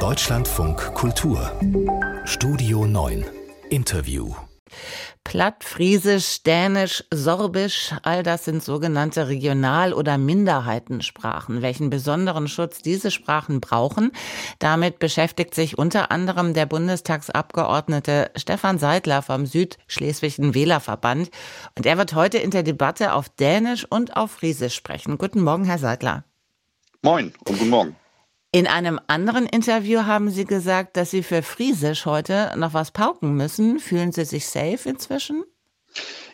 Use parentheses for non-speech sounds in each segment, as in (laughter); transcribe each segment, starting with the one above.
Deutschlandfunk Kultur Studio 9 Interview Platt, Friesisch, Dänisch, Sorbisch, all das sind sogenannte Regional- oder Minderheitensprachen. Welchen besonderen Schutz diese Sprachen brauchen, damit beschäftigt sich unter anderem der Bundestagsabgeordnete Stefan Seidler vom Südschleswigischen Wählerverband. Und er wird heute in der Debatte auf Dänisch und auf Friesisch sprechen. Guten Morgen, Herr Seidler. Moin und guten Morgen. In einem anderen Interview haben Sie gesagt, dass Sie für Friesisch heute noch was pauken müssen. Fühlen Sie sich safe inzwischen?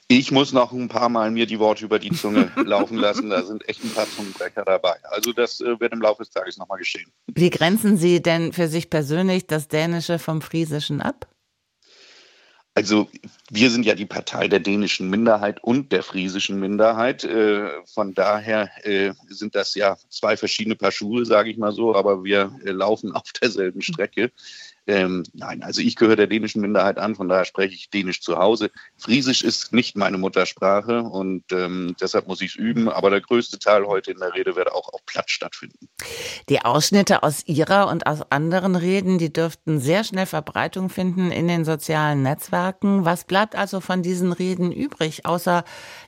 Ich muss noch ein paar Mal mir die Worte über die Zunge (laughs) laufen lassen. Da sind echt ein paar Zungenbrecher dabei. Also das äh, wird im Laufe des Tages nochmal geschehen. Wie grenzen Sie denn für sich persönlich das Dänische vom Friesischen ab? Also wir sind ja die Partei der dänischen Minderheit und der friesischen Minderheit. Äh, von daher äh, sind das ja zwei verschiedene Paar Schuhe, sage ich mal so, aber wir äh, laufen auf derselben Strecke. Ähm, nein, also ich gehöre der dänischen Minderheit an, von daher spreche ich Dänisch zu Hause. Friesisch ist nicht meine Muttersprache und ähm, deshalb muss ich es üben, aber der größte Teil heute in der Rede wird auch auf Platz stattfinden. Die Ausschnitte aus Ihrer und aus anderen Reden, die dürften sehr schnell Verbreitung finden in den sozialen Netzwerken. Was bleibt also von diesen Reden übrig, außer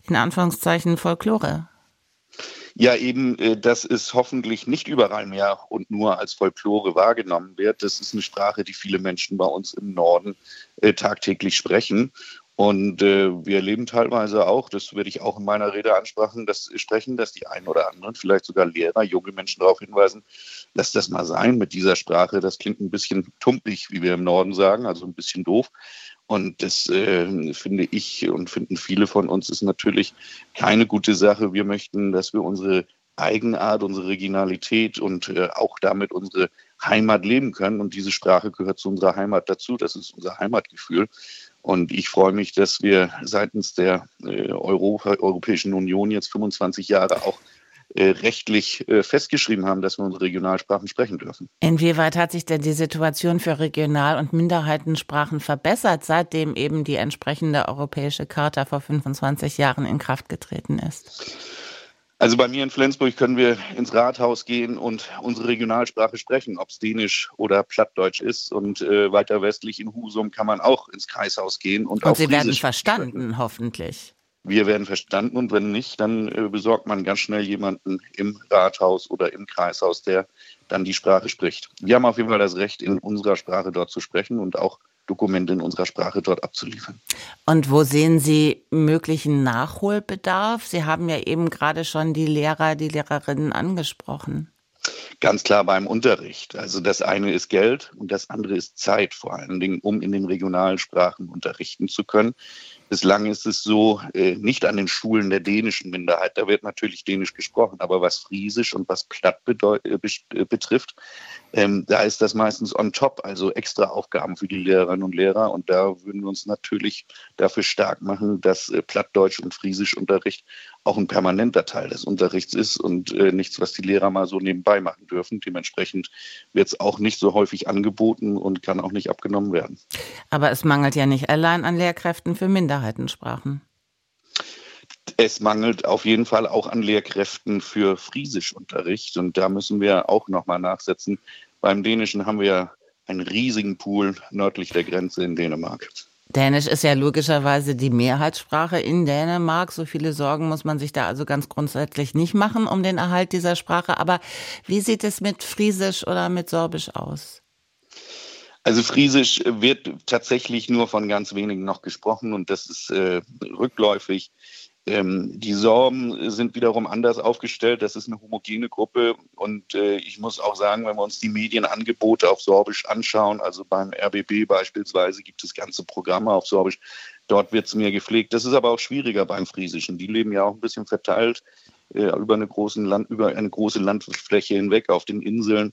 in Anführungszeichen Folklore? Ja eben, äh, dass es hoffentlich nicht überall mehr und nur als Folklore wahrgenommen wird. Das ist eine Sprache, die viele Menschen bei uns im Norden äh, tagtäglich sprechen. Und äh, wir erleben teilweise auch, das werde ich auch in meiner Rede ansprechen, dass, sprechen, dass die einen oder anderen, vielleicht sogar Lehrer, junge Menschen darauf hinweisen, lass das mal sein mit dieser Sprache. Das klingt ein bisschen tumpig, wie wir im Norden sagen, also ein bisschen doof. Und das äh, finde ich und finden viele von uns ist natürlich keine gute Sache. Wir möchten, dass wir unsere Eigenart, unsere Regionalität und äh, auch damit unsere Heimat leben können. Und diese Sprache gehört zu unserer Heimat dazu. Das ist unser Heimatgefühl. Und ich freue mich, dass wir seitens der äh, Europa, Europäischen Union jetzt 25 Jahre auch rechtlich äh, festgeschrieben haben, dass wir unsere Regionalsprachen sprechen dürfen. Inwieweit hat sich denn die Situation für Regional- und Minderheitensprachen verbessert, seitdem eben die entsprechende europäische Charta vor 25 Jahren in Kraft getreten ist? Also bei mir in Flensburg können wir ins Rathaus gehen und unsere Regionalsprache sprechen, ob es Dänisch oder Plattdeutsch ist. Und äh, weiter westlich in Husum kann man auch ins Kreishaus gehen. Und, und Sie werden verstanden, sprechen. hoffentlich. Wir werden verstanden und wenn nicht, dann äh, besorgt man ganz schnell jemanden im Rathaus oder im Kreishaus, der dann die Sprache spricht. Wir haben auf jeden Fall das Recht, in unserer Sprache dort zu sprechen und auch Dokumente in unserer Sprache dort abzuliefern. Und wo sehen Sie möglichen Nachholbedarf? Sie haben ja eben gerade schon die Lehrer, die Lehrerinnen angesprochen. Ganz klar beim Unterricht. Also das eine ist Geld und das andere ist Zeit, vor allen Dingen, um in den regionalen Sprachen unterrichten zu können. Bislang ist es so, äh, nicht an den Schulen der dänischen Minderheit, da wird natürlich Dänisch gesprochen, aber was Friesisch und was Platt äh, äh, betrifft, ähm, da ist das meistens on top, also extra Aufgaben für die Lehrerinnen und Lehrer. Und da würden wir uns natürlich dafür stark machen, dass äh, Plattdeutsch und Friesischunterricht auch ein permanenter Teil des Unterrichts ist und äh, nichts, was die Lehrer mal so nebenbei machen dürfen. Dementsprechend wird es auch nicht so häufig angeboten und kann auch nicht abgenommen werden. Aber es mangelt ja nicht allein an Lehrkräften für Minderheiten. Minderheitensprachen? Es mangelt auf jeden Fall auch an Lehrkräften für Friesischunterricht und da müssen wir auch nochmal nachsetzen. Beim Dänischen haben wir einen riesigen Pool nördlich der Grenze in Dänemark. Dänisch ist ja logischerweise die Mehrheitssprache in Dänemark. So viele Sorgen muss man sich da also ganz grundsätzlich nicht machen um den Erhalt dieser Sprache. Aber wie sieht es mit Friesisch oder mit Sorbisch aus? Also Friesisch wird tatsächlich nur von ganz wenigen noch gesprochen und das ist äh, rückläufig. Ähm, die Sorben sind wiederum anders aufgestellt. Das ist eine homogene Gruppe. Und äh, ich muss auch sagen, wenn wir uns die Medienangebote auf Sorbisch anschauen, also beim RBB beispielsweise gibt es ganze Programme auf Sorbisch. Dort wird es mehr gepflegt. Das ist aber auch schwieriger beim Friesischen. Die leben ja auch ein bisschen verteilt äh, über, eine Land, über eine große Landfläche hinweg auf den Inseln.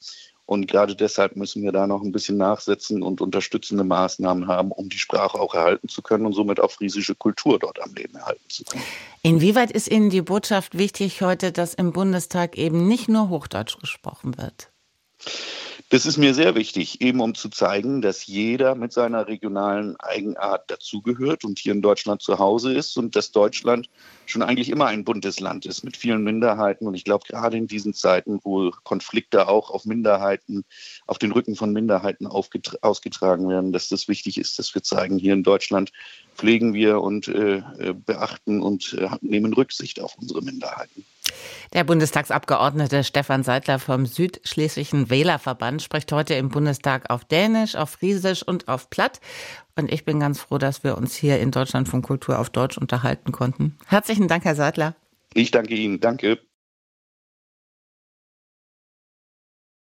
Und gerade deshalb müssen wir da noch ein bisschen nachsetzen und unterstützende Maßnahmen haben, um die Sprache auch erhalten zu können und somit auch friesische Kultur dort am Leben erhalten zu können. Inwieweit ist Ihnen die Botschaft wichtig heute, dass im Bundestag eben nicht nur Hochdeutsch gesprochen wird? Das ist mir sehr wichtig, eben um zu zeigen, dass jeder mit seiner regionalen Eigenart dazugehört und hier in Deutschland zu Hause ist und dass Deutschland schon eigentlich immer ein buntes Land ist mit vielen Minderheiten. Und ich glaube, gerade in diesen Zeiten, wo Konflikte auch auf Minderheiten, auf den Rücken von Minderheiten ausgetragen werden, dass das wichtig ist, dass wir zeigen, hier in Deutschland pflegen wir und äh, äh beachten und äh, nehmen Rücksicht auf unsere Minderheiten. Der Bundestagsabgeordnete Stefan Seidler vom Südschlesischen Wählerverband spricht heute im Bundestag auf Dänisch, auf Friesisch und auf Platt. Und ich bin ganz froh, dass wir uns hier in Deutschland von Kultur auf Deutsch unterhalten konnten. Herzlichen Dank, Herr Seidler. Ich danke Ihnen. Danke.